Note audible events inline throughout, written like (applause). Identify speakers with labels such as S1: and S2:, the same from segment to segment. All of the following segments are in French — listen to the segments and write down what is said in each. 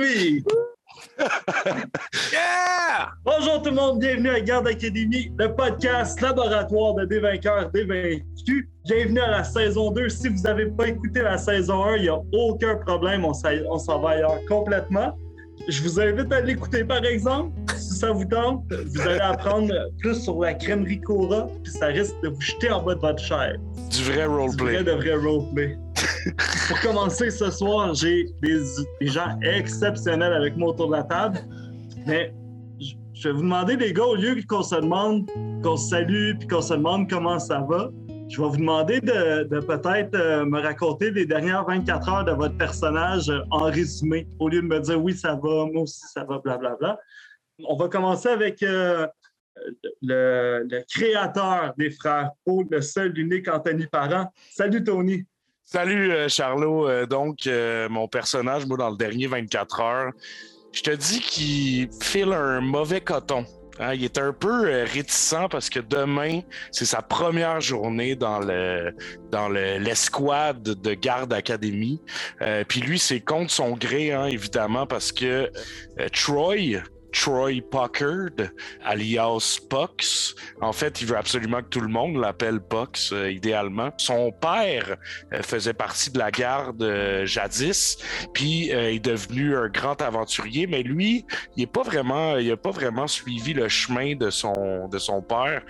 S1: oui! (laughs)
S2: Yeah!
S1: Bonjour tout le monde, bienvenue à Garde Academy, le podcast laboratoire de des vainqueurs, des vaincus. Bienvenue à la saison 2. Si vous n'avez pas écouté la saison 1, il n'y a aucun problème, on s'en on s'en va ailleurs complètement. Je vous invite à l'écouter par exemple. Si ça vous tente, vous allez apprendre plus sur la crèmerie Cora, puis ça risque de vous jeter en bas de votre chair.
S2: Du vrai
S1: Du vrai
S2: roleplay.
S1: de vrai roleplay. Pour commencer ce soir, j'ai des, des gens exceptionnels avec moi autour de la table. Mais je- je vais vous demander, les gars, au lieu qu'on se demande, qu'on se salue puis qu'on se demande comment ça va, je vais vous demander de, peut-être euh, me raconter les dernières 24 heures de votre personnage euh, en résumé, au lieu de me dire oui, ça va, moi aussi, ça va, blablabla. On va commencer avec euh, le, créateur des frères Paul, le seul, l'unique Anthony Parent. Salut Tony.
S2: Salut Charlot. Donc, mon personnage, moi, dans le dernier 24 heures, je te dis qu'il file un mauvais coton. Hein, il est un peu euh, réticent parce que demain, c'est sa première journée dans le dans le- l'escouade de garde académie. Euh, Puis lui, c'est contre son gré, hein, évidemment, parce que euh, Troy, Troy Puckard, alias Pox, en fait, il veut absolument que tout le monde l'appelle Pox, euh, idéalement. Son père euh, faisait partie de la garde euh, jadis, puis est devenu un grand aventurier, mais lui, il est pas vraiment, pas vraiment suivi le chemin de son de son père.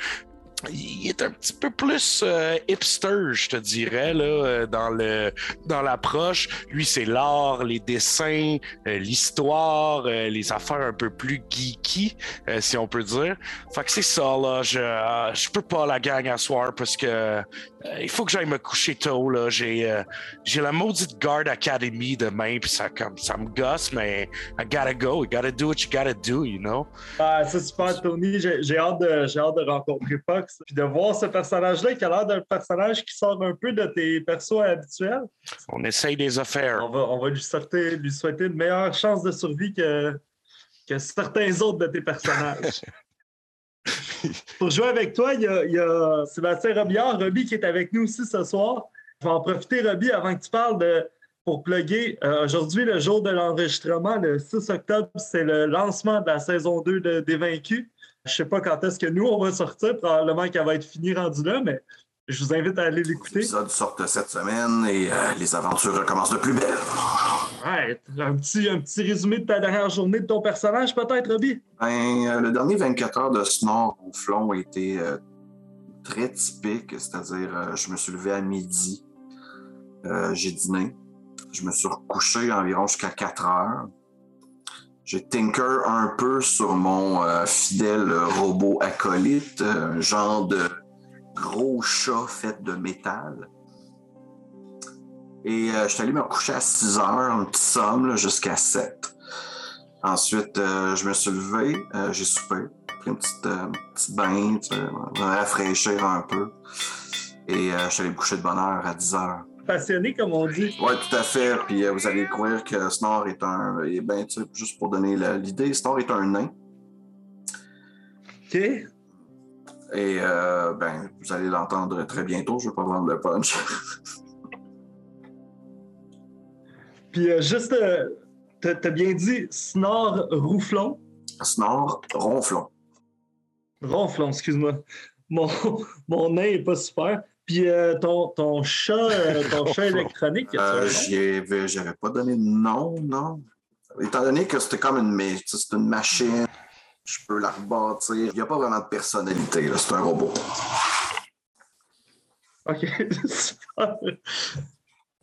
S2: Il est un petit peu plus euh, hipster, je te dirais, là, euh, dans le dans l'approche. Lui, c'est l'art, les dessins, euh, l'histoire, les affaires un peu plus geeky, si on peut dire. Fait que c'est ça, là. Je, je peux pas la gang à soir parce que il faut que j'aille me coucher tôt, là. J'ai j'ai la maudite Guard Academy demain, puis ça, comme, ça me gosse, mais I gotta go. You gotta do what you gotta do, you know?
S1: Ah, c'est super, Tony. J'ai hâte, de, hâte de rencontrer Fox puis de voir ce personnage-là qui a l'air d'un personnage qui sort un peu de tes persos habituels.
S2: On essaye des affaires.
S1: On va, on va lui, sortir- lui souhaiter une meilleure chance de survie que, que certains autres de tes personnages. (laughs) Pour jouer avec toi, il y a, il y a Sébastien Robillard, Roby, qui est avec nous aussi ce soir. Je vais en profiter, Roby, avant que tu parles de. Pour plugger, euh, aujourd'hui, le jour de l'enregistrement, le 6 octobre, c'est le lancement de la saison 2 de, des Vaincus. Je sais pas quand est-ce que nous, on va sortir. Probablement qu'elle va être finie rendue là, mais je vous invite à aller l'écouter.
S3: L'épisode sort cette semaine et euh, les aventures recommencent de plus belle.
S1: Ouais, un petit, un petit résumé de ta dernière journée de ton personnage, peut-être, Roby?
S3: Ben, euh, le dernier 24 heures de Snore au flon a été euh, très typique, c'est-à-dire euh, je me suis levé à midi, j'ai dîné, je me suis recouché environ jusqu'à 4 heures. J'ai tinker un peu sur mon euh, fidèle robot acolyte, euh, un genre de gros chat fait de métal. Et euh, je suis allé me recoucher à 6 heures, un petit somme jusqu'à 7. Ensuite, euh, je me suis levé, euh, j'ai soupé, pris une petite, euh, petite bain, me rafraîchir un peu. Et euh, je suis allé me coucher de bonne heure à 10 heures.
S1: Passionné, comme on dit.
S3: Oui, tout à fait. Puis euh, vous allez croire que Snore est un. Eh ben, tu sais, juste pour donner l'idée, Snore est un nain.
S1: OK?
S3: Et euh, ben, vous allez l'entendre très bientôt. Je ne vais pas vendre le punch. (laughs)
S1: Puis euh, juste, euh, t'as t'as bien dit Snore Rouflon.
S3: Snore, ronflon.
S1: Ronflon, excuse-moi. Mon, (laughs) mon nain est pas super. Puis euh, ton, ton chat, euh, (laughs) ton chat électronique,
S3: Euh, J'avais pas donné de nom, non. Étant donné que c'était comme une, c'est une machine, je peux la rebâtir. Il n'y a pas vraiment de personnalité, là, c'est un robot.
S1: OK, (laughs) super.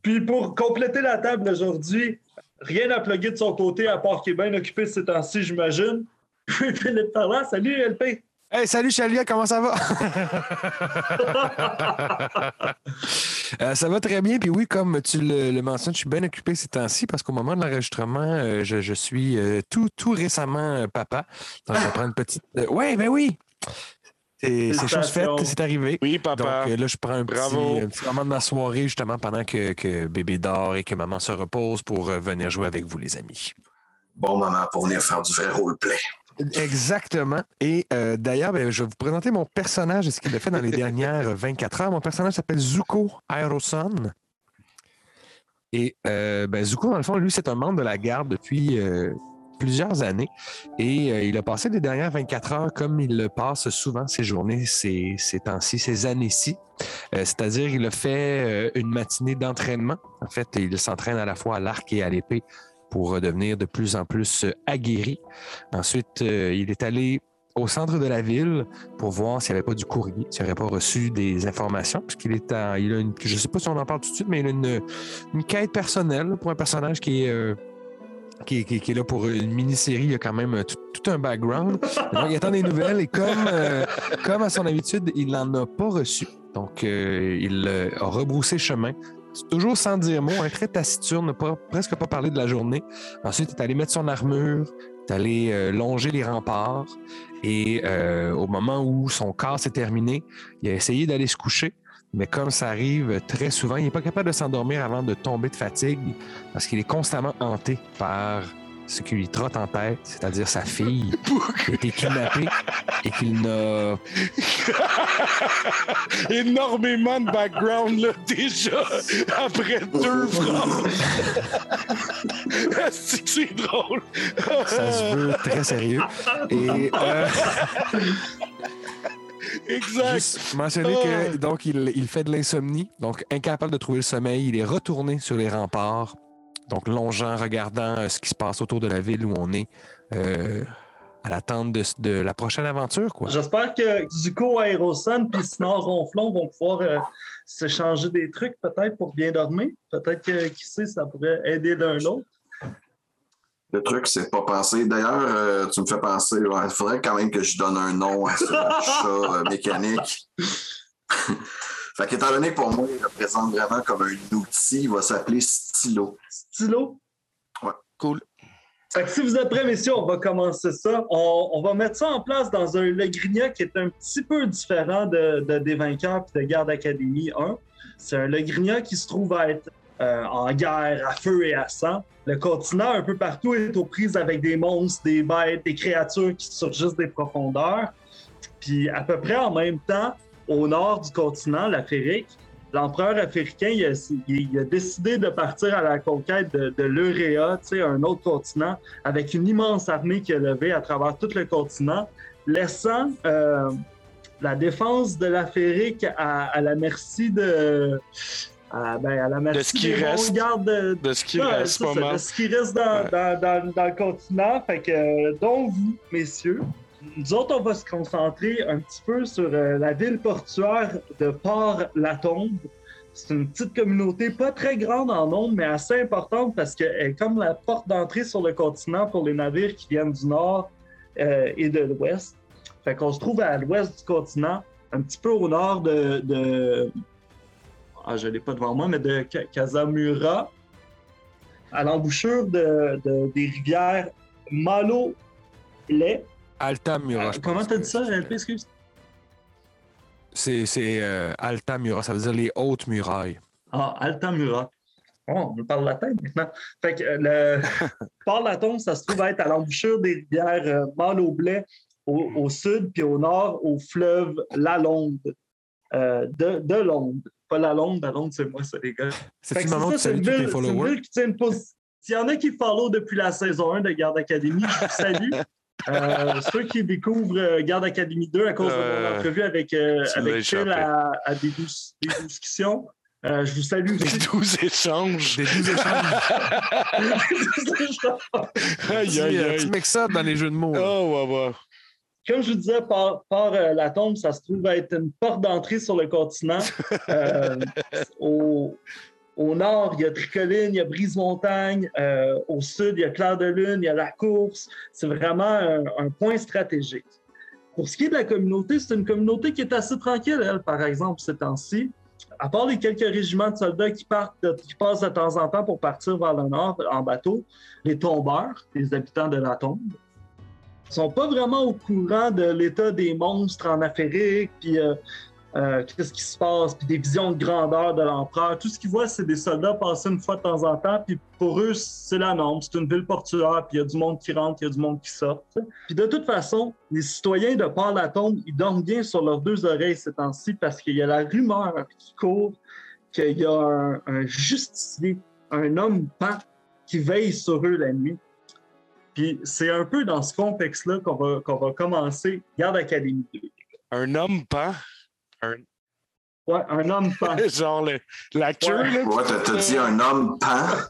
S1: Puis pour compléter la table aujourd'hui, rien à plugger de son côté à part qu'il est bien occupé ces temps-ci, j'imagine. (laughs) Philippe Parlant, salut LP.
S4: Hey, salut Chalia, comment ça va? (laughs) Euh, ça va très bien. Puis oui, comme tu le, le mentionnes, je suis bien occupé ces temps-ci parce qu'au moment de l'enregistrement, euh, je, je suis euh, tout, tout récemment euh, papa. Donc, je prends une petite. oui, ben oui! C'est chose faite, c'est arrivé.
S2: Oui,
S4: Donc
S2: papa.
S4: euh, là, je prends un petit,
S2: Bravo.
S4: un petit moment de ma soirée justement pendant que, que bébé dort et que maman se repose pour venir jouer avec vous, les amis.
S3: Bon moment pour venir faire du vrai roleplay.
S4: Exactement. Et euh, d'ailleurs, ben, je vais vous présenter mon personnage et ce qu'il a fait dans les (laughs) dernières 24 heures. Mon personnage s'appelle Zuko Aeroson. Et euh, ben, Zuko, dans le fond, lui, c'est un membre de la garde depuis euh, plusieurs années. Et il a passé les dernières 24 heures comme il le passe souvent ces journées, ces, ces temps-ci, ces années-ci. C'est-à-dire, il a fait une matinée d'entraînement. En fait, il s'entraîne à la fois à l'arc et à l'épée pour devenir de plus en plus euh, aguerri. Ensuite, euh, il est allé au centre de la ville pour voir s'il n'y avait pas du courrier, s'il n'aurait pas reçu des informations, puisqu'il est en, il a une, je ne sais pas si on en parle tout de suite, mais il a une, une quête personnelle pour un personnage qui est, euh, qui, qui est- là pour une mini-série. Il a quand même tout, un background. Il attend des nouvelles et comme, comme à son habitude, il n'en a pas reçu. Donc, il a rebroussé chemin. Toujours sans dire mot, un très taciturne, pas, presque pas parlé de la journée. Ensuite, il est allé mettre son armure, il est allé euh, longer les remparts. Et euh, au moment où son corps s'est terminé, il a essayé d'aller se coucher. Mais comme ça arrive très souvent, il n'est pas capable de s'endormir avant de tomber de fatigue parce qu'il est constamment hanté par ce qui lui trotte en tête, c'est-à-dire sa fille qui a été kidnappée et qu'il n'a (laughs)
S2: Énormément de background, là, déjà, après deux phrases. (laughs) C'est drôle?
S4: ça se veut très sérieux. Et euh,
S2: Exact.
S4: juste mentionner que donc il, il fait de l'insomnie, donc incapable de trouver le sommeil, il est retourné sur les remparts, donc longeant, regardant euh, ce qui se passe autour de la ville où on est, euh, à l'attente de, de la prochaine aventure, quoi.
S1: J'espère que Zuko, Aerosan puis Snor Ronflon vont pouvoir euh, s'échanger des trucs peut-être pour bien dormir. Peut-être que, qui sait, ça pourrait aider l'un l'autre.
S3: Le truc, c'est pas penser. D'ailleurs, euh, tu me fais penser, il faudrait quand même que je donne un nom à ce (laughs) chat euh, mécanique. (laughs) fait qu'étant donné que pour moi, il représente vraiment comme un outil, il va s'appeler stylo.
S1: Stylo?
S2: Cool.
S1: Fait que si vous êtes prêts, messieurs, on va commencer ça. On, on va mettre ça en place dans un Le Grignac qui est un petit peu différent de, de Des Vainqueurs et de Garde Académie 1. C'est un Le Grignac qui se trouve à être euh, en guerre, à feu et à sang. Le continent, un peu partout, est aux prises avec des monstres, des bêtes, des créatures qui surgissent des profondeurs. Puis à peu près en même temps, au nord du continent, l'Afrique, l'empereur africain il a, il- il a décidé de partir à la conquête de, de l'Euréa, un autre continent, avec une immense armée qui a levé à travers tout le continent, laissant euh, la défense de l'Afrique à, à la merci de. À, ben, à la merci
S2: ce qui reste.
S1: de,
S2: De ce qui
S1: Ouais,
S2: reste
S1: ça, de ce qui reste dans,
S2: Ouais.
S1: dans- dans- dans le continent. Fait que, euh, donc, vous, messieurs, nous autres, on va se concentrer un petit peu sur euh, la ville portuaire de Port-la-Tombe. C'est une petite communauté, pas très grande en nombre, mais assez importante parce qu'elle est comme la porte d'entrée sur le continent pour les navires qui viennent du nord euh, et de l'ouest. Fait qu'on se trouve à l'ouest du continent, un petit peu au nord de. Ah, je l'ai pas devant moi, mais de Casamura, à l'embouchure de, de- des rivières Malo, Lait.
S4: Altamura.
S1: Euh, Comment t'as dit ça, LP, excuse?
S4: C'est c'est, euh, Altamura, ça veut dire les hautes murailles.
S1: Ah, Altamura. Oh, on me parle latin maintenant. Fait que euh, le (laughs) port laton, ça se trouve être à l'embouchure des rivières euh, Malo-Blais au, au sud, puis au nord, au fleuve La Londe. Euh, de, de Londe. Pas la Londe, la Londe, c'est moi, ça, les gars.
S4: C'est
S1: une
S4: tes followers?
S1: ville qui position. S'il y en a qui follow depuis la saison 1 de Garde Academy, je vous salue. (laughs) Euh, ceux qui découvrent euh, Garde Academy 2 à cause de mon
S2: Euh,
S1: entrevue avec, euh, avec Phil à, à des, des discussions, euh, je vous salue aussi.
S2: 12 échanges.
S4: Des douze échanges. (laughs)
S2: Aïe,
S4: Tu,
S2: aïe,
S4: euh, tu
S2: aïe.
S4: mixes ça dans les jeux de mots.
S2: Oh, ouais, ouais.
S1: Comme je vous disais, par, par, euh, la tombe, ça se trouve être une porte d'entrée sur le continent. (laughs) Euh, au, au nord, il y a Tricoline, il y a Brise-Montagne. Euh, au sud, il y a Clair de Lune, il y a la course. C'est vraiment un, point stratégique. Pour ce qui est de la communauté, c'est une communauté qui est assez tranquille, elle, par exemple, ces temps-ci. À part les quelques régiments de soldats qui, passent de temps en temps pour partir vers le nord en bateau, les tombeurs, les habitants de la tombe, sont pas vraiment au courant de l'état des monstres en Afrique, euh, euh, qu'est-ce qui se passe, puis des visions de grandeur de l'empereur. Tout ce qu'ils voient, c'est des soldats passer une fois de temps en temps, puis pour eux, c'est la norme. C'est une ville portuaire, puis il y a du monde qui rentre, il y a du monde qui sort. Puis de toute façon, les citoyens de Port-la-Tombe, ils dorment bien sur leurs deux oreilles ces temps-ci parce qu'il y a la rumeur qui court qu'il y a un, justicier un homme pan qui veille sur eux la nuit. Puis c'est un peu dans ce contexte-là qu'on va, va commencer Garde Académie 2.
S2: Un homme pan. Un...
S1: Ouais, un homme pan. (laughs)
S2: Genre le- la queue,
S1: Ouais.
S2: là.
S3: Ouais, t'as t'as dit un homme pan?
S2: Hein?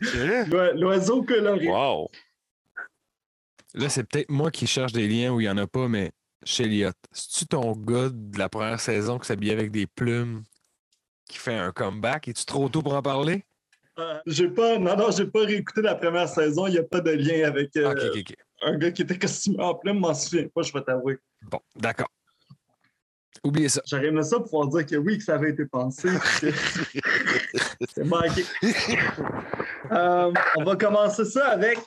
S1: L'oi- L'oiseau coloré.
S2: Wow.
S4: Là, c'est peut-être moi qui cherche des liens où il n'y en a pas, mais chez Elliot, c'est-tu ton gars de la première saison qui s'habillait avec des plumes qui fait un comeback? Es-tu trop tôt pour en parler?
S1: Euh, j'ai pas, non, non, j'ai pas réécouté la première saison. Il n'y a pas de lien avec euh, un gars qui était costumé en plume. m'en souviens pas, je vais t'avouer.
S4: Bon, d'accord. Oubliez ça.
S1: J'aurais aimé ça pour pouvoir dire que oui, que ça avait été pensé. que (laughs) C'est manqué. Euh, on va commencer ça avec,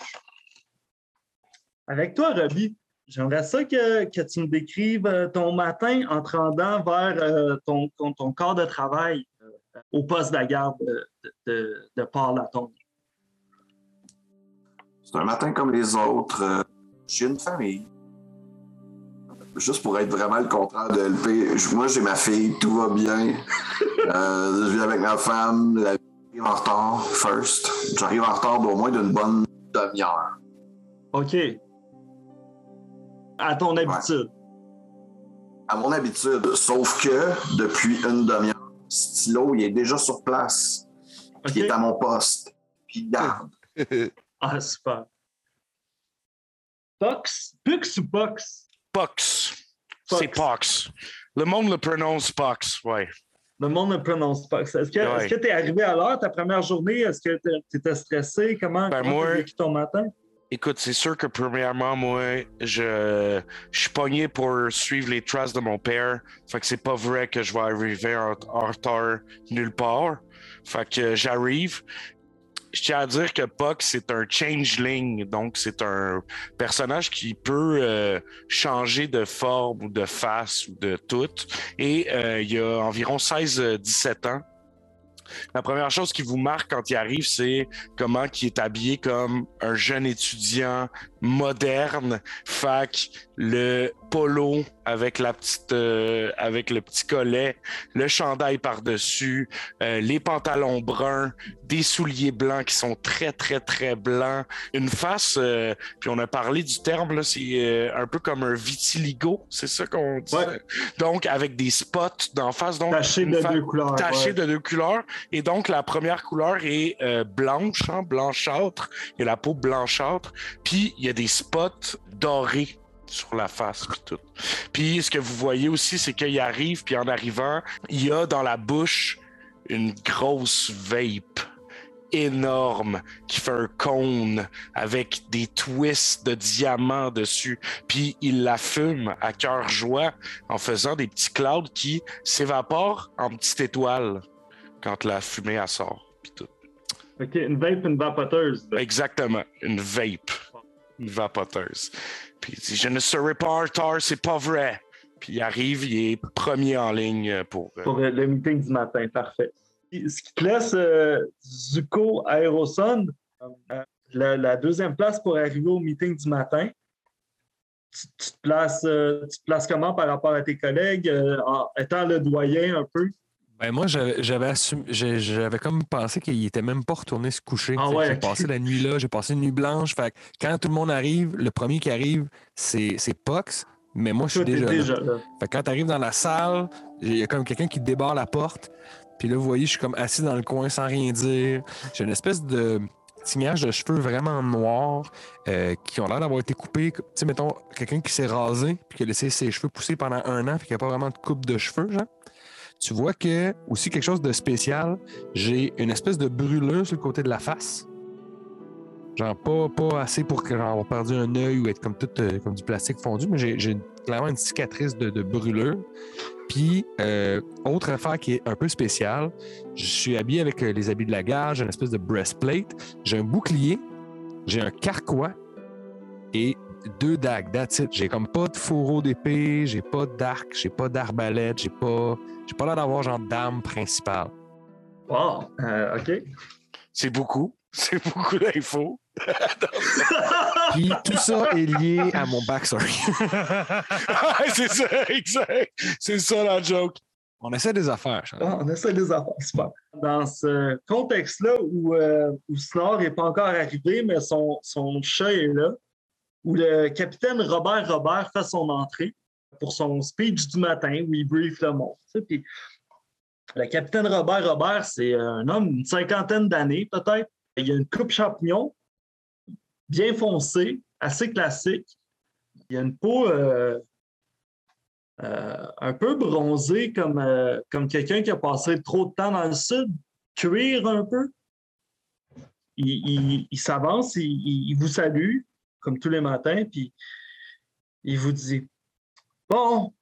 S1: avec toi, Robbie. J'aimerais ça que, que tu me décrives euh, ton matin en te rendant vers euh, ton, ton, ton corps de travail euh, au poste de la garde de, de, de, Port-Latombe.
S3: C'est un matin comme les autres. J'ai une famille. Juste pour être vraiment le contraire de LP, moi j'ai ma fille, tout va bien. (laughs) Euh, je vis avec ma femme, la vie arrive en retard, first. J'arrive en retard d'au moins d'une bonne demi-heure.
S1: OK. À ton habitude.
S3: À mon habitude, sauf que depuis une demi-heure, Stylo, il est déjà sur place. Puis Il est à mon poste. Puis il garde. (laughs)
S1: Ah, super. Pox? Pux ou Pox?
S2: Pox. C'est
S1: Pox.
S2: Pox. Le monde le prononce Pox, ouais.
S1: Le monde ne prononce pas. Est-ce que
S2: Ouais.
S1: tu es arrivé à l'heure ta première journée? Est-ce que tu étais stressé? Comment
S2: Ben, moi-
S1: t'as vécu ton matin?
S2: Écoute, c'est sûr que premièrement, moi, je, je suis pogné pour suivre les traces de mon père. Fait que c'est pas vrai que je vais arriver en, en retard nulle part. Fait que j'arrive. Je tiens à dire que Puck, c'est un changeling, donc c'est un personnage qui peut euh, changer de forme ou de face ou de tout. Et euh, il a environ 16-17 ans. La première chose qui vous marque quand il arrive, c'est comment il est habillé comme un jeune étudiant moderne, fac, le polo avec la petite, euh, avec le petit collet, le chandail par-dessus, euh, les pantalons bruns, des souliers blancs qui sont très très très blancs, une face, euh, puis on a parlé du terme là, c'est un peu comme un vitiligo, c'est ça qu'on dit?
S1: Ouais.
S2: Donc avec des spots d'en face, donc
S1: Taché de
S2: fa-
S1: deux couleurs.
S2: taché
S1: ouais.
S2: de deux couleurs. Et donc, la première couleur est blanche, hein, blanchâtre. Il y a la peau blanchâtre. Puis, il y a des spots dorés sur la face, puis tout. Puis, ce que vous voyez aussi, c'est qu'il arrive, puis en arrivant, il y a dans la bouche une grosse vape énorme qui fait un cône avec des twists de diamants dessus. Puis il la fume à cœur joie en faisant des petits clouds qui s'évaporent en petites étoiles quand la fumée elle sort. puis tout.
S1: OK, une vape, une vapoteuse.
S2: Exactement, une vape, vapoteuse. Puis il dit Je ne serai pas en retard, c'est pas vrai. Puis il arrive, il est premier en ligne pour. euh,
S1: euh, le meeting du matin, parfait. Ce qui te laisse euh, Zuko Aeroson, la, deuxième place pour arriver au meeting du matin. Tu, te places, tu te places comment par rapport à tes collègues, en étant le doyen un peu?
S4: Ben moi, j'avais j'avais assumé- j'ai- j'avais comme pensé qu'il était même pas retourné se coucher.
S1: Ah ouais,
S4: j'ai passé la nuit là, j'ai passé une nuit blanche. Fait que quand tout le monde arrive, le premier qui arrive, c'est c'est Pox. Mais moi, je suis déjà, là. Fait que quand tu arrives dans la salle, il y a comme quelqu'un qui débarre la porte. Puis là, vous voyez, je suis comme assis dans le coin sans rien dire. J'ai une espèce de tignages de cheveux vraiment noirs euh, qui ont l'air d'avoir été coupés. Tu sais, mettons, quelqu'un qui s'est rasé puis qui a laissé ses cheveux pousser pendant un an puis qui n'a pas vraiment de coupe de cheveux, genre. Tu vois que, aussi quelque chose de spécial, j'ai une espèce de brûlure sur le côté de la face. Genre pas, pas assez pour avoir perdu un œil ou être comme tout euh, comme du plastique fondu, mais j'ai j'ai clairement une cicatrice de, de brûlure. Puis, euh, autre affaire qui est un peu spéciale, je suis habillé avec euh, les habits de la gare, j'ai une espèce de breastplate, j'ai un bouclier, j'ai un carquois et deux dagues. That's it. J'ai comme pas de fourreau d'épée, j'ai pas d'arc, j'ai pas d'arbalète, j'ai pas, j'ai pas l'air d'avoir genre d'arme principale.
S1: Wow, euh, OK.
S2: C'est beaucoup. (laughs) C'est beaucoup d'infos. (laughs)
S4: Puis tout ça est lié à mon backstory. (laughs)
S2: C'est ça, exact. C'est ça la joke.
S4: On essaie des affaires. Charles.
S1: Ah, on essaie des affaires, super. Dans ce contexte-là où, euh, où Snor n'est pas encore arrivé, mais son, son chat est là, où le capitaine Robert Robert fait son entrée pour son speech du matin où il brief le monde. le capitaine Robert Robert, c'est un homme d'une cinquantaine d'années peut-être. Il a une coupe champignon, bien foncée, assez classique. Il a une peau euh, euh, un peu bronzée comme, euh, comme quelqu'un qui a passé trop de temps dans le sud, cuire un peu. Il, s'avance, il vous salue, comme tous les matins, puis il vous dit Bon,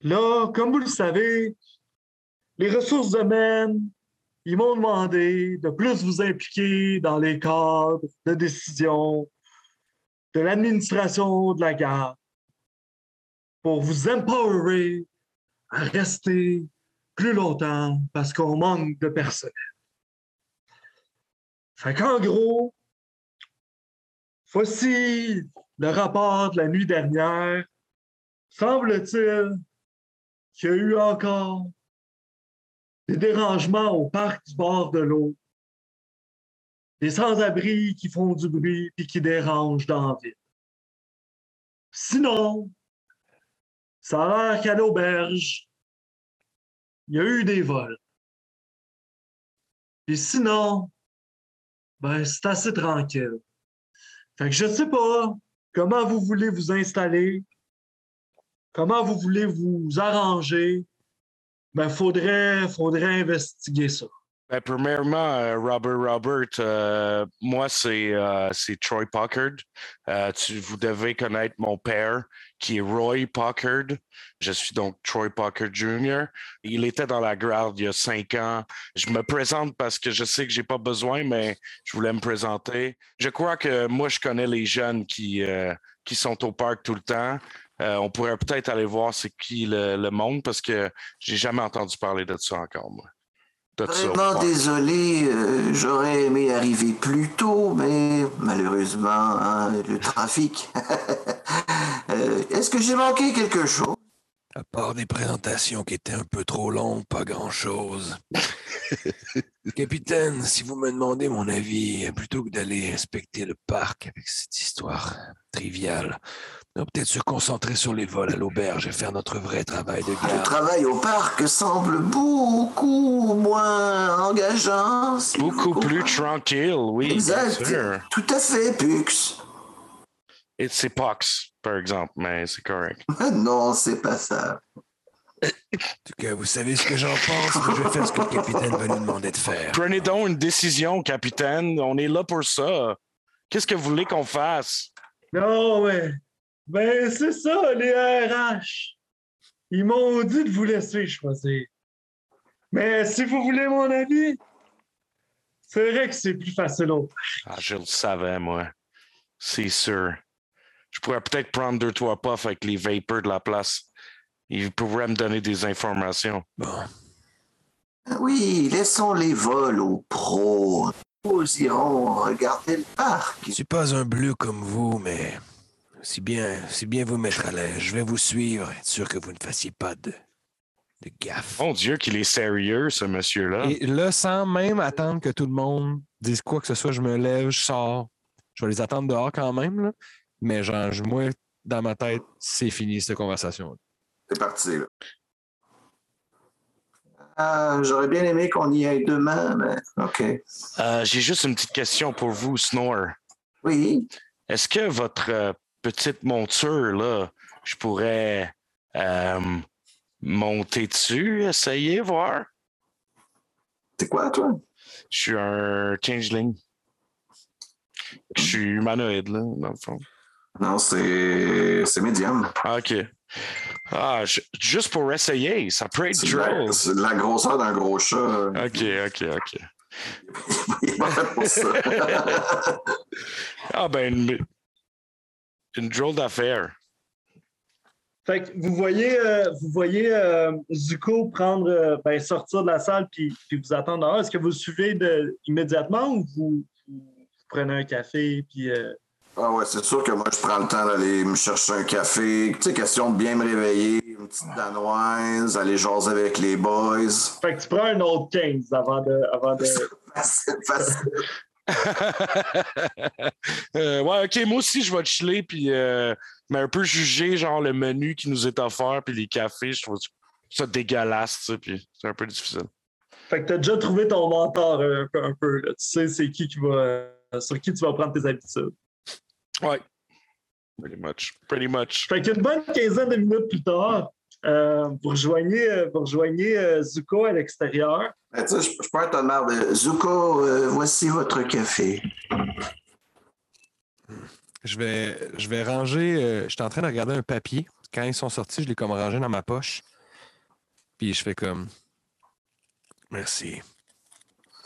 S1: là, comme vous le savez, les ressources humaines, ils m'ont demandé de plus vous impliquer dans les cadres de décision de l'administration de la gare pour vous empowerer à rester plus longtemps parce qu'on manque de personnel. Fait qu'en gros, voici le rapport de la nuit dernière. Semble-t-il qu'il y a eu encore des dérangements au parc du bord de l'eau. Des sans-abri qui font du bruit puis qui dérangent dans la ville. Sinon, ça a l'air qu'à l'auberge, il y a eu des vols. Et sinon, ben, c'est assez tranquille. Fait que je sais pas comment vous voulez vous installer, comment vous voulez vous arranger. Ben, faudrait, faudrait investiguer ça.
S2: Ben, premièrement, euh, Robert Robert, euh, moi, c'est euh, c'est Troy Packard. Euh, vous devez connaître mon père, qui est Roy Packard. Je suis donc Troy Packard Jr. Il était dans la garde il y a cinq ans. Je me présente parce que je sais que j'ai pas besoin, mais je voulais me présenter. Je crois que moi, je connais les jeunes qui, euh, qui sont au parc tout le temps. On pourrait peut-être aller voir c'est qui le, le monde parce que j'ai jamais entendu parler de ça encore, moi.
S3: Vraiment désolé, euh, j'aurais aimé arriver plus tôt, mais malheureusement, hein, le trafic. (laughs) Euh, Est-ce que j'ai manqué quelque chose?
S4: À part des présentations qui étaient un peu trop longues, pas grand-chose. (laughs) Capitaine, si vous me demandez mon avis, plutôt que d'aller inspecter le parc avec cette histoire triviale, on va peut-être se concentrer sur les vols à l'auberge et faire notre vrai travail de
S3: Le
S4: garde.
S3: travail au parc semble beaucoup moins engageant. si
S2: Beaucoup plus tranquille, oui,
S3: Exact. Tout à fait, Pux.
S2: Et c'est Pox, par exemple, mais c'est correct. (laughs)
S3: Non, c'est pas ça.
S4: En tout cas, vous savez ce que j'en pense, je vais faire ce que le capitaine va nous demander de faire.
S2: Prenez donc une décision, capitaine. On est là pour ça. Qu'est-ce que vous voulez qu'on fasse?
S1: Non, mais. Ben, c'est ça, les RH. Ils m'ont dit de vous laisser choisir. Mais si vous voulez mon avis, c'est vrai que c'est plus facile au
S2: Ah, je le savais, moi. C'est sûr. Je pourrais peut-être prendre deux, trois puffs avec les vapors de la place. Ils pourraient me donner des informations.
S4: Bon,
S3: Oui, laissons les vols aux pros. Nous irons regarder le parc.
S4: je suis pas un bleu comme vous, mais si bien, si bien vous mettre à l'aise, je vais vous suivre, être sûr que vous ne fassiez pas de, de gaffe.
S2: Mon Dieu, qu'il est sérieux, ce monsieur-là.
S4: Et là, sans même attendre que tout le monde dise quoi que ce soit, je me lève, je sors. Je vais les attendre dehors quand même, là. mais genre, moi, dans ma tête, c'est fini cette conversation.
S3: C'est parti, là. Ah, J'aurais bien aimé qu'on y aille demain, mais OK.
S2: Euh, J'ai juste une petite question pour vous, Snore.
S3: Oui,
S2: Est-ce que votre euh, petite monture, là, je pourrais euh, monter dessus, essayer, voir?
S3: c'est quoi, toi?
S2: Je suis un changeling. Je suis humanoïde, là, dans le fond.
S3: Non, c'est c'est médium.
S2: Ah, OK. Ah, je- juste pour essayer, ça peut être drôle.
S3: c'est la grosseur d'un gros chat.
S2: OK, OK, OK. (laughs)
S3: Il est pas fait pour ça.
S2: Ah, ben, une, une drôle d'affaire.
S1: Fait que vous voyez, euh, vous voyez euh, Zuko prendre, euh, ben, sortir de la salle puis, puis vous attendre dehors. Est-ce que vous le suivez de, immédiatement ou vous, vous prenez un café puis euh,
S3: Ah ouais, c'est sûr que moi, je prends le temps d'aller me chercher un café. Tu sais, question de bien me réveiller, une petite danoise, aller jaser avec les boys.
S1: Fait que tu prends un autre 15 avant de. Avant de... (laughs)
S3: Facile, facile. (laughs)
S2: Euh, ouais, ok, moi aussi, je vais chiller, puis euh, mais un peu juger, genre, le menu qui nous est offert, puis les cafés, je trouve ça dégueulasse, tu sais, puis c'est un peu difficile.
S1: Fait que t'as déjà trouvé ton mentor un peu. Un peu là. Tu sais, c'est qui qui va. euh, sur qui tu vas prendre tes habitudes.
S2: Ouais. Pretty much. Pretty much.
S1: Fait qu'une bonne quinzaine de minutes plus tard, euh, vous rejoignez, euh, vous rejoignez euh, Zuko à l'extérieur.
S3: Ben, je, je peux être un mère de Zuko, euh, voici votre café.
S4: Je vais, je vais ranger. euh, je suis en train de regarder un papier. Quand ils sont sortis, je l'ai comme rangé dans ma poche. Puis je fais comme. Merci.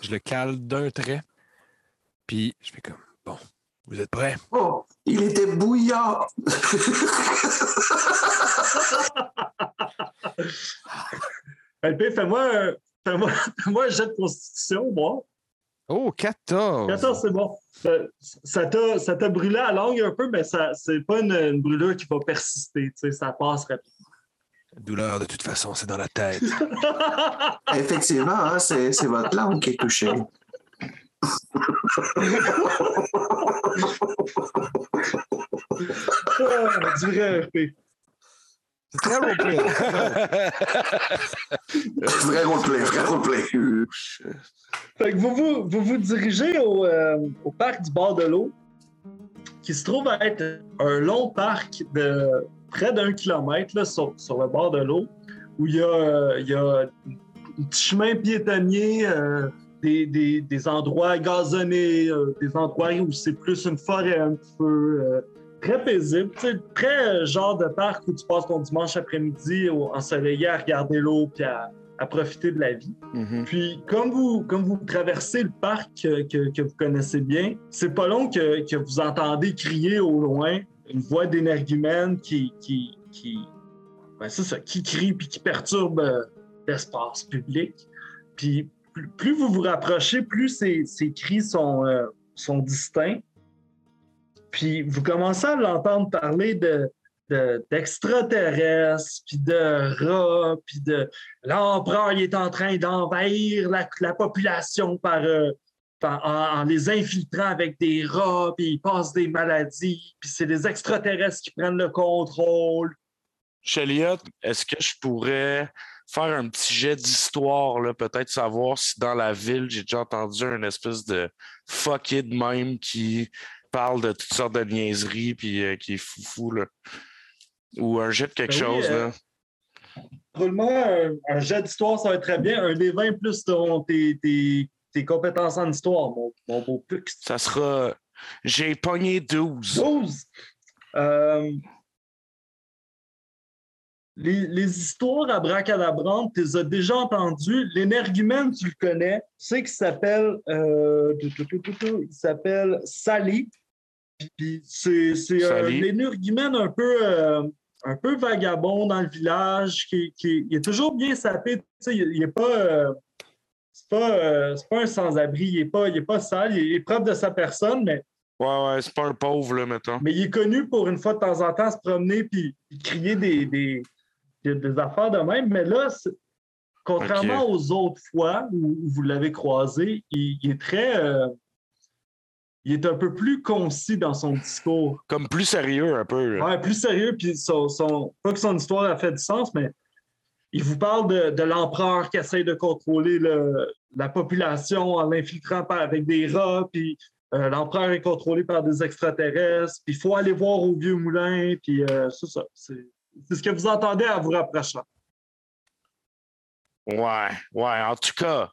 S4: Je le cale d'un trait. Puis je fais comme. Bon, vous êtes prêts?
S3: Oh, il était bouillant. (laughs)
S1: LP, fais-moi un, fais-moi, fais-moi un jet de constitution, moi.
S4: Oh, 14!
S1: 14, c'est bon. Ça- Ça t'a, ça t'a brûlé à la langue un peu, mais ça, c'est pas une, une brûlure qui va persister. Tu sais, ça passe rapidement.
S4: Douleur, de toute façon, c'est dans la tête. (laughs)
S3: Effectivement, hein, c'est c'est votre langue qui est touchée.
S1: Ah, du vrai RP.
S4: C'est très roleplay.
S3: Vrai roleplay, vrai roleplay.
S1: Fait que vous vous, vous, vous dirigez au, euh, au parc du bord de l'eau, qui se trouve à être un long parc de près d'un kilomètre là, sur, sur le bord de l'eau, où il y a, euh, il y a un petit chemin piétonnier, euh, des, des- des endroits gazonnés, euh, des endroits où c'est plus une forêt un peu. euh, très paisible, très euh, genre de parc où tu passes ton dimanche après-midi ensoleillé à regarder l'eau puis à- à profiter de la vie.
S2: Mhm.
S1: Puis, comme vous, comme vous traversez le parc que, que- que vous connaissez bien, c'est pas long que, que vous entendez crier au loin une voix d'énergumène qui, qui, qui, ben, ça, qui crie puis qui perturbe l'espace public. Puis, plus, vous vous rapprochez, plus ces, ces cris sont, euh, sont distincts. Puis, vous commencez à l'entendre parler de, de- d'extraterrestres, puis de rats, puis de l'empereur il est en train d'envahir la, la population par, euh, en, les infiltrant avec des rats, puis ils passent des maladies, puis c'est les extraterrestres qui prennent le contrôle.
S2: Cheliot, est-ce que je pourrais faire un petit jet d'histoire, peut-être savoir si dans la ville, j'ai déjà entendu un espèce de fucké de même qui parle de toutes sortes de niaiseries puis euh, qui est foufou, là. Ou un jet de quelque
S1: Ben oui,
S2: chose,
S1: euh,
S2: là.
S1: Roulement, un, un jet d'histoire, ça va être très bien. Un des 20 plus ton- tes, tes- tes compétences en histoire, mon, mon beau pux.
S2: Ça sera. J'ai pogné 12.
S1: 12. Euh, les, les histoires à bracadabrantes, tu les as déjà entendues. L'énergumène, tu le connais. Tu sais qu'il s'appelle euh, il s'appelle Sally. Puis c'est un
S2: Sally.
S1: énergumène un peu, euh, un peu vagabond dans le village, qui, qui- il est toujours bien sapé. Il, il est pas. euh, c'est pas, euh, pas un sans-abri, il est pas, il est pas sale, il est propre de sa personne, mais
S2: Ouais, ouais, c'est pas un pauvre, là, mettons.
S1: mais il est connu pour une fois de temps en temps se promener puis crier des, des, des- des affaires de même. Mais là, contrairement aux autres fois où, vous l'avez croisé, il, il est très. euh, il est un peu plus concis dans son discours.
S2: Comme plus sérieux, un peu.
S1: Ouais, plus sérieux, puis son, son- pas que son histoire a fait du sens, mais il vous parle de, de l'empereur qui essaie de contrôler le- la population en l'infiltrant avec des rats, puis euh, l'empereur est contrôlé par des extraterrestres, puis il faut aller voir au vieux moulin, puis euh, c'est ça. C'est ce que vous entendez à vous rapprochant.
S2: Ouais, ouais, en tout cas.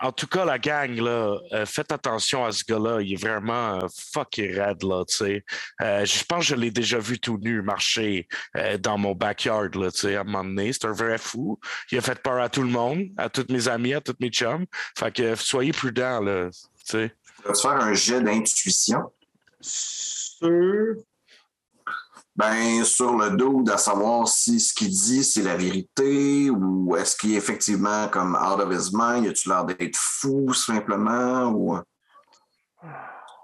S2: En tout cas, la gang, là, euh, faites attention à ce gars-là. Il est vraiment euh, fucking raide, là, tu sais. Euh, je pense que je l'ai déjà vu tout nu marcher euh, dans mon backyard, là, tu sais, à un moment donné. C'est un vrai fou. Il a fait peur à tout le monde, à tous mes amis, à tous mes chums. Fait que soyez prudents, là, tu sais.
S3: Peux-tu faire un jet d'intuition?
S1: Sur.
S3: Ben, sur le dos, à savoir si ce qu'il dit, c'est la vérité ou est-ce qu'il est effectivement comme out of his mind? Y a-tu l'air d'être fou simplement? Ou...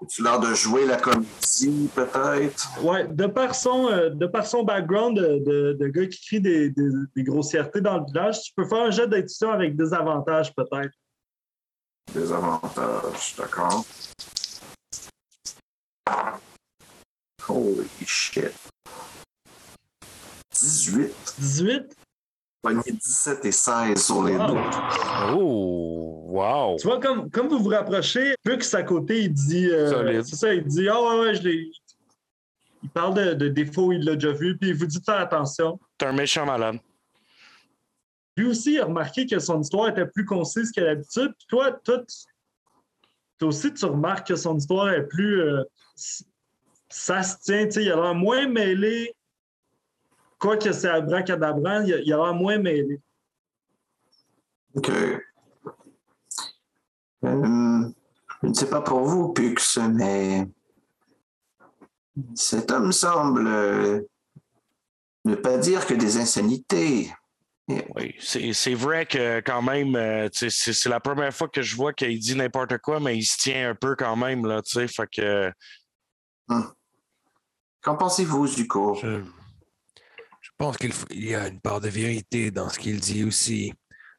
S3: Tu l'air de jouer la comédie, peut-être?
S1: Ouais, de par son, euh, de par son background de, de- de gars qui crie des, des- des grossièretés dans le village, tu peux faire un jet d'intuition avec des avantages, peut-être.
S3: Des avantages, d'accord. Holy shit. 18.
S1: 18.
S3: Pogné 17 et 16 sur les
S1: Wow.
S3: deux.
S2: Oh, wow.
S1: Tu vois, comme, comme vous vous rapprochez, Pux à côté, il dit. euh,
S2: Solide.
S1: c'est ça, il dit Ah ouais, ouais, je l'ai. Il parle de, de défauts, il l'a déjà vu, puis il vous dit de faire attention.
S2: T'es un méchant malade.
S1: Lui aussi, il a remarqué que son histoire était plus concise qu'à l'habitude. Puis toi, toi, tu- toi aussi, tu remarques que son histoire est plus. euh, ça se tient, tu sais, il a l'air moins mêlé. Quoi que c'est abracadabra, il il a l'air moins mêlé.
S3: OK. Euh, je ne sais pas pour vous, Pux, mais cet homme semble euh, ne pas dire que des insanités.
S2: Oui, c'est vrai que quand même, euh, c'est la première fois que je vois qu'il dit n'importe quoi, mais il se tient un peu quand même, là, tu sais, fait que...
S3: Qu'en pensez-vous?
S4: Je, je pense qu'il faut- il y a une part de vérité dans ce qu'il dit aussi.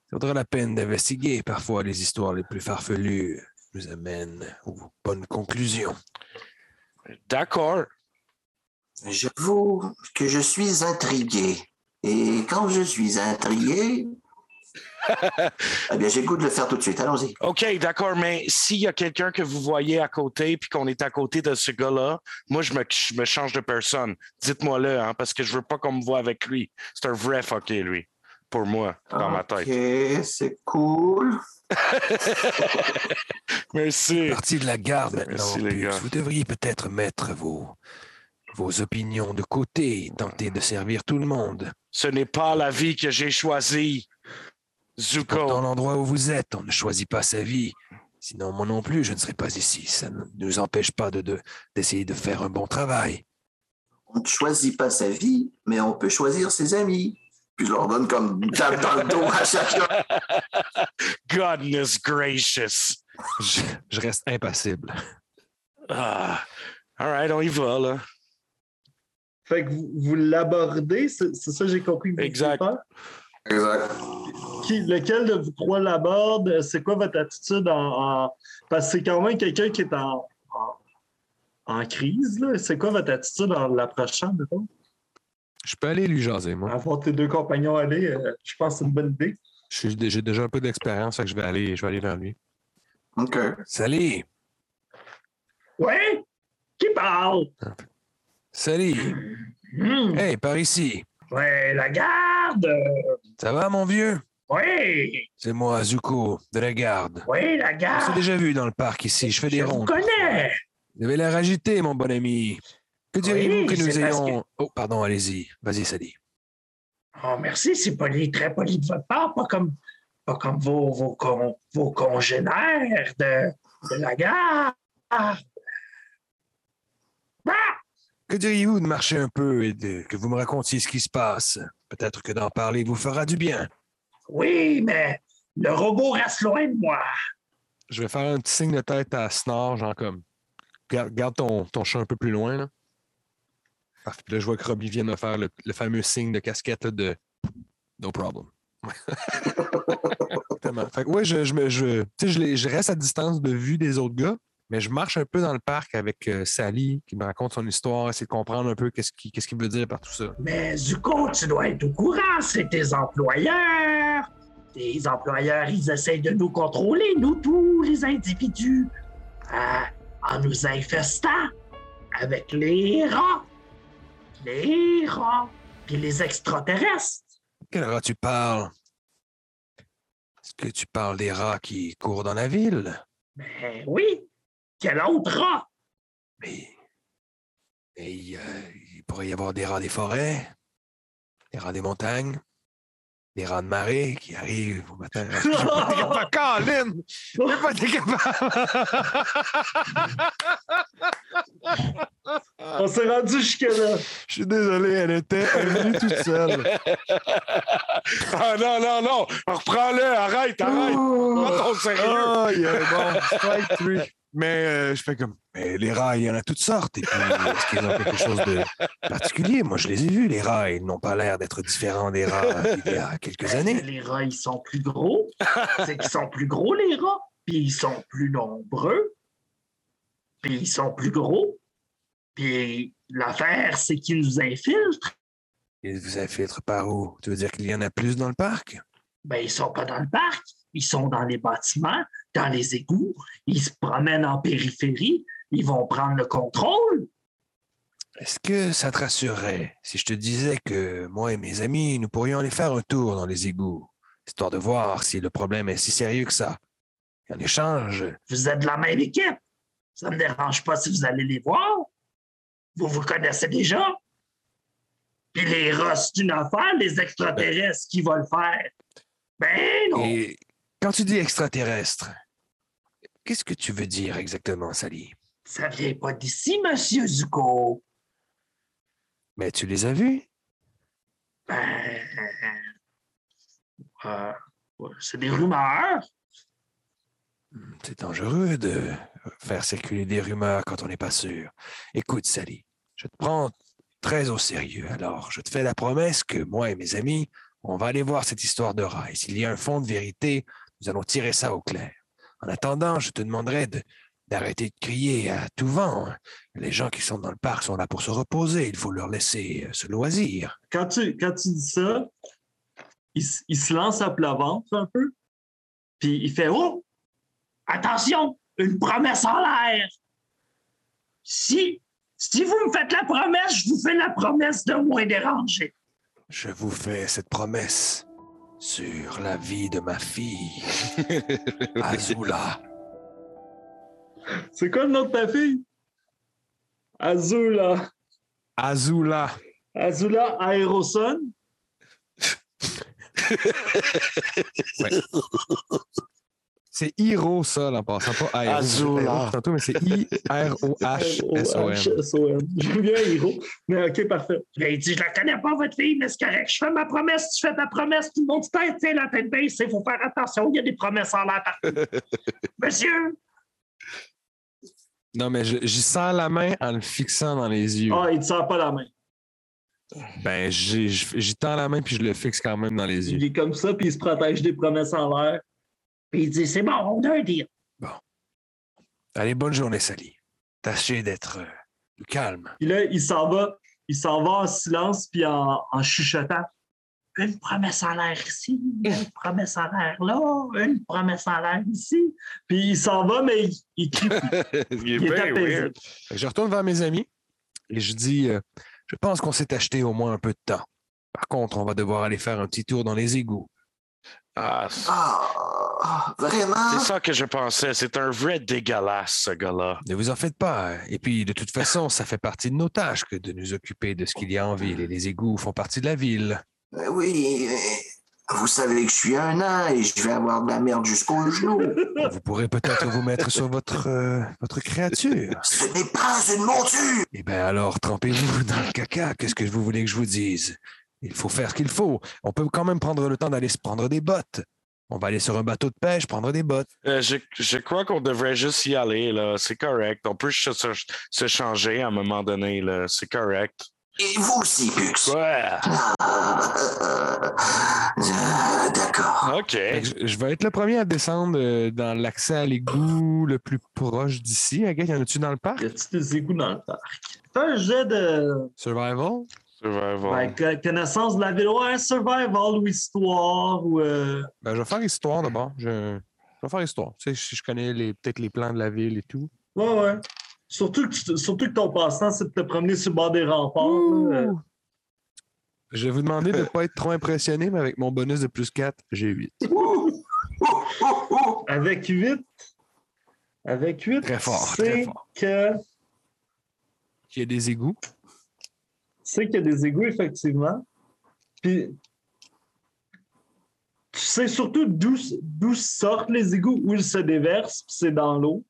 S4: Ça vaudra la peine d'investiguer. Parfois, les histoires les plus farfelues nous amènent aux bonnes conclusions.
S2: D'accord.
S3: J'avoue que je suis intrigué. Et quand je suis intrigué, eh bien, j'ai le goût de le faire tout de suite. Allons-y.
S2: OK, d'accord, mais s'il y a quelqu'un que vous voyez à côté puis qu'on est à côté de ce gars-là, moi, je me, je me change de personne. Dites-moi-le, hein, parce que je veux pas qu'on me voit avec lui. C'est un vrai fucké, lui, pour moi, dans ma tête.
S3: OK, c'est cool. (laughs)
S2: Merci.
S4: Partie de la garde maintenant.
S2: Merci, les
S4: Pux.
S2: gars.
S4: Vous devriez peut-être mettre vos, vos opinions de côté et tenter de servir tout le monde.
S2: Ce n'est pas la vie que j'ai choisie.
S4: Dans
S2: Zuko.
S4: l'endroit où vous êtes, on ne choisit pas sa vie. Sinon, moi non plus, je ne serais pas ici. Ça ne nous empêche pas de, de- d'essayer de faire un bon travail.
S3: On ne choisit pas sa vie, mais on peut choisir ses amis. Puis je leur donne comme une tape dans le dos à chacun. (laughs)
S2: Goodness gracious.
S4: Je, je reste impassible.
S2: Ah. All right, on y va, là.
S1: Fait que vous, vous l'abordez, c'est ça que j'ai compris.
S2: Exact.
S1: faire?
S3: Exact.
S1: Qui, lequel de vous trois l'aborde? C'est quoi votre attitude en. en- Parce que c'est quand même quelqu'un qui est en, en, en crise. là. C'est quoi votre attitude en l'approchant, mettons?
S4: Je peux aller lui jaser, moi.
S1: Avoir tes deux compagnons aller, euh, je pense que c'est une bonne idée.
S4: J'ai déjà un peu d'expérience, fait que je vais aller, je vais aller vers lui.
S3: OK.
S4: Salut!
S1: Ouais? Qui parle?
S4: Salut!
S1: Hmm.
S4: Hey, par ici!
S1: Ouais, la garde!
S4: Ça va, mon vieux?
S1: Oui!
S4: C'est moi, Zuko, de la garde.
S1: Oui, la
S4: On s'est
S1: garde!
S4: déjà vu dans le parc ici. Je fais des
S1: Je vous connais!
S4: Vous avez l'air agité, mon bon ami. Que diriez-vous
S1: Oui,
S4: que nous ayons. Oh, pardon, allez-y. Vas-y, Sally.
S1: Oh, merci, c'est poli, très poli de votre part, pas comme, pas comme vos, vos, con- vos congénères de, de la garde.
S4: Que diriez-vous de marcher un peu et de, que vous me racontiez ce qui se passe? Peut-être que d'en parler vous fera du bien.
S1: Oui, mais le robot reste loin de moi.
S4: Je vais faire un petit signe de tête à Snore, genre comme. Garde, garde ton, ton chat un peu plus loin, là. Parfait. Puis là, je vois que Robbie vient de me faire le, le fameux signe de casquette là, de No problem. (laughs) Exactement. Fait que, ouais, je, je, me- je, tu sais, je, les- je reste à distance de vue des autres gars, mais je marche un peu dans le parc avec euh, Sally qui me raconte son histoire, essayer de comprendre un peu qu'est-ce qu'il veut dire par tout ça.
S1: Mais Zuko, tu dois être au courant, c'est tes employeurs. Tes employeurs, ils essayent de nous contrôler, nous tous les individus, euh, en nous infestant avec les rats. Les rats. Puis les extraterrestres.
S4: Quel rat tu parles? Est-ce que tu parles des rats qui courent dans la ville?
S1: Ben oui. Quel autre rat?
S4: Mais, mais il, euh, il pourrait y avoir des rats des forêts, des rats des montagnes, des rats de marée qui arrivent au matin. (laughs) J'ai pas capable. Colin! J'ai pas capable. (laughs)
S1: On s'est rendu jusque-là.
S4: Je suis désolé, elle était venue toute seule. (laughs)
S2: Ah non, non, non! Reprends-le, arrête, arrête! Prends ton sérieux!
S4: Oh, il y a bon, strike three. Mais euh, je fais comme, mais les rats, il y en a toutes sortes. Et puis, est-ce qu'ils ont quelque chose de particulier? Moi, je les ai vus, les rats. Ils n'ont pas l'air d'être différents des rats d'il y a quelques années.
S1: Les rats, ils sont plus gros. C'est qu'ils sont plus gros, les rats. Puis ils sont plus nombreux. Puis ils sont plus gros. Puis l'affaire, c'est qu'ils nous infiltrent.
S4: Ils vous infiltrent par où? Tu veux dire qu'il y en a plus dans le parc?
S1: Ben, ils sont pas dans le parc. Ils sont dans les bâtiments, dans les égouts. Ils se promènent en périphérie. Ils vont prendre le contrôle.
S4: Est-ce que ça te rassurerait si je te disais que moi et mes amis, nous pourrions aller faire un tour dans les égouts, histoire de voir si le problème est si sérieux que ça? Et en échange,
S1: Vous êtes de la même équipe. Ça me dérange pas si vous allez les voir. Vous vous connaissez déjà. Puis les rats, c'est une affaire, les extraterrestres qui vont le faire. Ben non.
S4: Et quand tu dis extraterrestre, qu'est-ce que tu veux dire exactement, Sally?
S1: Ça vient pas d'ici, monsieur Zuko.
S4: Mais tu les as vus?
S1: Ben. euh, c'est des rumeurs.
S4: C'est dangereux de faire circuler des rumeurs quand on n'est pas sûr. Écoute, Sally, je te prends très au sérieux. Alors, je te fais la promesse que moi et mes amis, on va aller voir cette histoire de. Et s'il y a un fond de vérité, nous allons tirer ça au clair. En attendant, je te demanderai de- d'arrêter de crier à tout vent. Les gens qui sont dans le parc sont là pour se reposer. Il faut leur laisser euh, ce loisir.
S1: Quand tu, quand tu dis ça, il se lance à plat ventre un peu. Puis il fait Oh! Attention! Une promesse en l'air! Si, si vous me faites la promesse, je vous fais la promesse de moins déranger.
S4: Je vous fais cette promesse sur la vie de ma fille, (laughs) Azula.
S1: C'est quoi le nom de ta fille? Azula.
S4: Azula.
S1: Azula Aeroson?
S4: C'est Hiro, ça, en passant, pas Aero. Tantôt, mais c'est I-R-O-H-S-O-N.
S1: S-O-N. J'aime bien Hiro. Mais OK, parfait. Il dit Je la connais pas, votre fille, mais c'est correct. Je fais ma promesse, tu fais ta promesse, tout le monde se tête, tiens, la tête baisse, il faut faire attention, il y a des promesses en l'air partout. (laughs) Monsieur!
S4: Non, mais j'y sens la main en le fixant dans les yeux.
S1: Ah, il ne te sert pas la main.
S4: Ben, j'y tends la main puis je le fixe quand même dans les
S1: Il
S4: yeux.
S1: est comme ça, puis il se protège des promesses en l'air. Puis il dit C'est bon, on a un deal.
S4: Allez, bonne journée, Sally. Tâchez d'être euh, calme.
S1: Puis là, il s'en va, il s'en va en silence, puis en, en chuchotant. Une promesse en l'air ici, une (laughs) promesse en l'air là, une promesse en l'air ici. Puis il s'en va, mais il, il. (laughs)
S2: Il est
S1: Il est apaisé.
S4: que Je retourne vers mes amis et je dis euh, Je pense qu'on s'est acheté au moins un peu de temps. Par contre, on va devoir aller faire un petit tour dans les égouts.
S2: Ah, c'est-
S3: Ah, vraiment?
S2: c'est ça que je pensais. C'est un vrai dégueulasse, ce gars-là.
S4: Ne vous en faites pas. Et puis, de toute façon, ça fait partie de nos tâches que de nous occuper de ce qu'il y a en ville. Et les égouts font partie de la ville.
S3: Ben oui, vous savez que je suis un an et je vais avoir de la merde jusqu'au genou. (laughs)
S4: Vous pourrez peut-être vous mettre sur votre, euh, votre créature.
S3: Ce n'est pas une monture!
S4: Eh bien, alors, trempez-vous dans le caca. Qu'est-ce que vous voulez que je vous dise? Il faut faire ce qu'il faut. On peut quand même prendre le temps d'aller se prendre des bottes. On va aller sur un bateau de pêche, prendre des bottes.
S2: Euh, je, je crois qu'on devrait juste y aller, là. C'est correct. On peut se, se- se changer à un moment donné, là. C'est correct.
S3: Et vous aussi, Pux.
S2: Ouais.
S3: Ah, euh, D'accord.
S2: OK.
S4: Je, je vais être le premier à descendre euh, dans l'accès à l'égout le plus proche d'ici. Regarde, y en a-tu dans le parc?
S1: Y a-tu des égouts dans le parc? Fais un jet de
S4: Survival?
S2: Survival.
S1: ben, co- connaissance de la ville. Ouais, survival ou histoire ou. euh,
S4: Ben, je vais faire histoire d'abord. Je, je vais faire histoire. Tu sais, si je connais les- peut-être les plans de la ville et tout.
S1: Ouais, ouais. Surtout que, tu- surtout que ton passe-temps, c'est de te promener sur le bord des remparts. Euh,
S4: Je vais vous demander de ne pas être trop impressionné, mais avec mon bonus de plus 4, j'ai 8.
S3: Ouh, ouh, ouh, ouh.
S1: Avec 8. Avec 8.
S4: Très fort,
S1: tu sais
S4: très fort.
S1: Que,
S4: Il y a des égouts.
S1: Sais qu'il y a des égouts, effectivement. Puis. Tu sais surtout d'où sortent les égouts, où ils se déversent, puis c'est dans l'eau.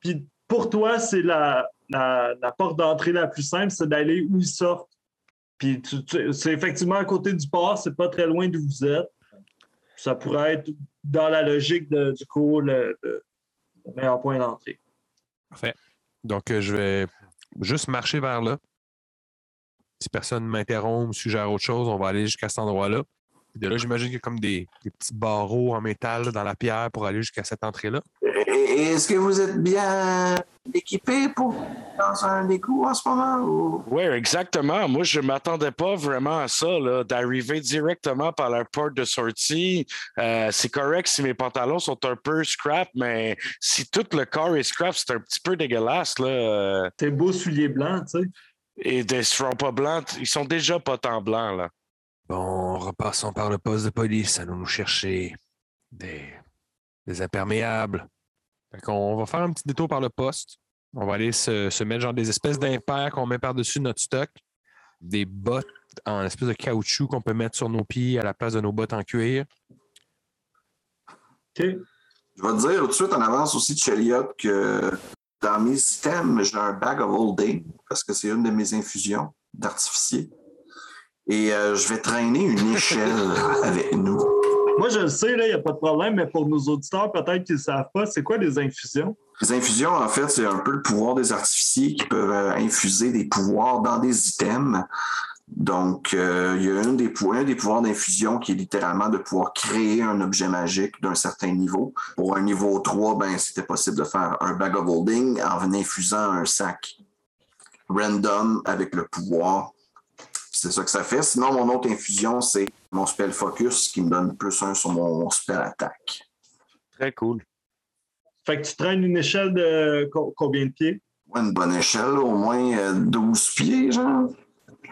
S1: Puis pour toi, c'est la, la, porte d'entrée la plus simple, c'est d'aller où ils sortent. Puis c'est effectivement à côté du port, c'est pas très loin d'où vous êtes. Ça pourrait être dans la logique de- du cours le meilleur point d'entrée.
S4: Parfait. Donc, euh, je vais juste marcher vers là. Si personne ne m'interrompt ou suggère autre chose, on va aller jusqu'à cet endroit-là. De là, j'imagine qu'il y a comme des, des petits barreaux en métal là, dans la pierre pour aller jusqu'à cette entrée-là.
S3: Est-ce que vous êtes bien équipé pour dans un égout en ce moment? Ou...
S2: Oui, exactement. Moi, je ne m'attendais pas vraiment à ça, là, d'arriver directement par la porte de sortie. Euh, c'est correct si mes pantalons sont un peu scrap, mais si tout le corps est scrap, c'est un petit peu dégueulasse. Là.
S1: Tes beaux souliers blancs, tu sais.
S2: Et des seront pas blancs, ils sont déjà pas tant blancs. Là.
S4: Bon, repassons par le poste de police. Allons nous chercher des, des imperméables. Fait qu'on va faire un petit détour par le poste. On va aller se, se mettre genre des espèces d'impairs qu'on met par-dessus notre stock. Des bottes en espèce de caoutchouc qu'on peut mettre sur nos pieds à la place de nos bottes en cuir.
S1: OK.
S3: Je vais te dire tout de suite en avance aussi de chez Elliott que dans mes items, j'ai un bag of holding parce que c'est une de mes infusions d'artificier. Et euh, je vais traîner une échelle (laughs) avec nous.
S1: Moi, je le sais, il n'y a pas de problème, mais pour nos auditeurs, peut-être qu'ils ne savent pas, c'est quoi des infusions?
S3: Les infusions, en fait, c'est un peu le pouvoir des artificiers qui peuvent euh, infuser des pouvoirs dans des items. Donc, euh, il y a un des, pou- un des pouvoirs d'infusion qui est littéralement de pouvoir créer un objet magique d'un certain niveau. Pour un niveau 3, ben, c'était possible de faire un bag of holding en infusant un sac random avec le pouvoir. C'est ça que ça fait. Sinon, mon autre infusion, c'est mon spell focus qui me donne plus un sur mon spell attaque.
S2: Très cool.
S1: Fait que tu traînes une échelle de co- combien de pieds?
S3: Ouais, une bonne échelle, au moins euh, 12 pieds, genre.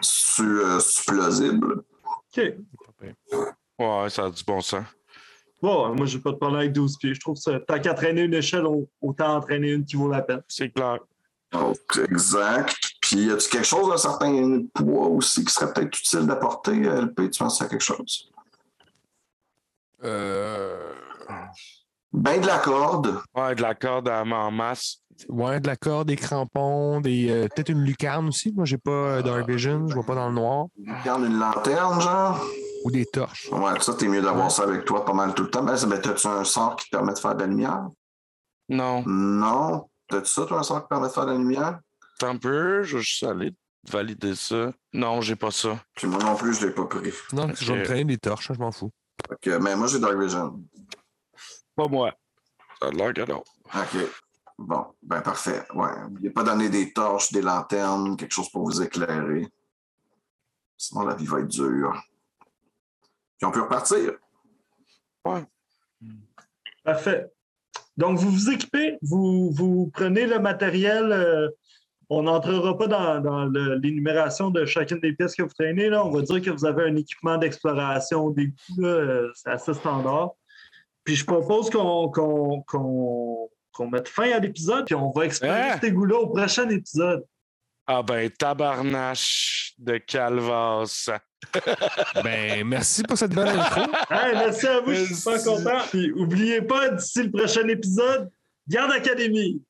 S3: C'est euh, c'est plausible.
S1: OK.
S2: Ouais, ça a du bon sens.
S1: Bon, moi, j'ai pas de problème avec 12 pieds. Je trouve ça. Tant qu'à traîner une échelle, autant en traîner une qui vaut la peine.
S2: C'est clair.
S3: Donc, exact. Puis, y a-tu quelque chose d'un certain poids aussi qui serait peut-être utile d'apporter, LP? Tu penses à quelque chose?
S4: Euh,
S3: Ben de la corde.
S2: Ouais, de la corde à en masse.
S4: Ouais, de la corde, des crampons, des euh, peut-être une lucarne aussi. Moi, j'ai pas euh, Dark Vision, je vois pas dans le noir.
S3: Regarde une lanterne, genre?
S4: Ou des torches.
S3: Ouais, ça, t'es mieux d'avoir ça avec toi pas mal tout le temps. Ben, ben, t'as-tu un sort qui te permet de faire de la lumière?
S2: Non,
S3: Non? T'as-tu ça, toi, un sort qui te permet de faire de la lumière?
S2: un peu, je vais juste aller valider ça. Non, j'ai pas ça.
S3: Puis moi non plus, je l'ai pas pris.
S4: Non, je vais me
S2: Ok.
S4: traîner des torches, hein, je m'en fous.
S3: Que, mais moi, j'ai Dark Vision.
S2: Pas moi. Ça a l'air que non.
S3: OK. Bon, ben parfait. Ouais. Il a pas donné des torches, des lanternes, quelque chose pour vous éclairer. Sinon, la vie va être dure. Puis on peut repartir.
S1: Parfait. Donc, vous vous équipez, vous, vous prenez le matériel. euh, on n'entrera pas dans, dans le- l'énumération de chacune des pièces que vous traînez. Là. On va dire que vous avez un équipement d'exploration des goûts. C'est assez standard. Puis je propose qu'on qu'on- qu'on- qu'on mette fin à l'épisode, puis on va explorer
S2: Hein?
S1: ces goûts-là au prochain épisode.
S2: Ah ben, tabarnache de Calvas. (laughs)
S4: Ben, merci pour cette belle intro. (laughs)
S1: Hey, merci à vous, je suis super
S2: Merci.
S1: content. Puis oubliez pas, d'ici le prochain épisode, Garde Académie.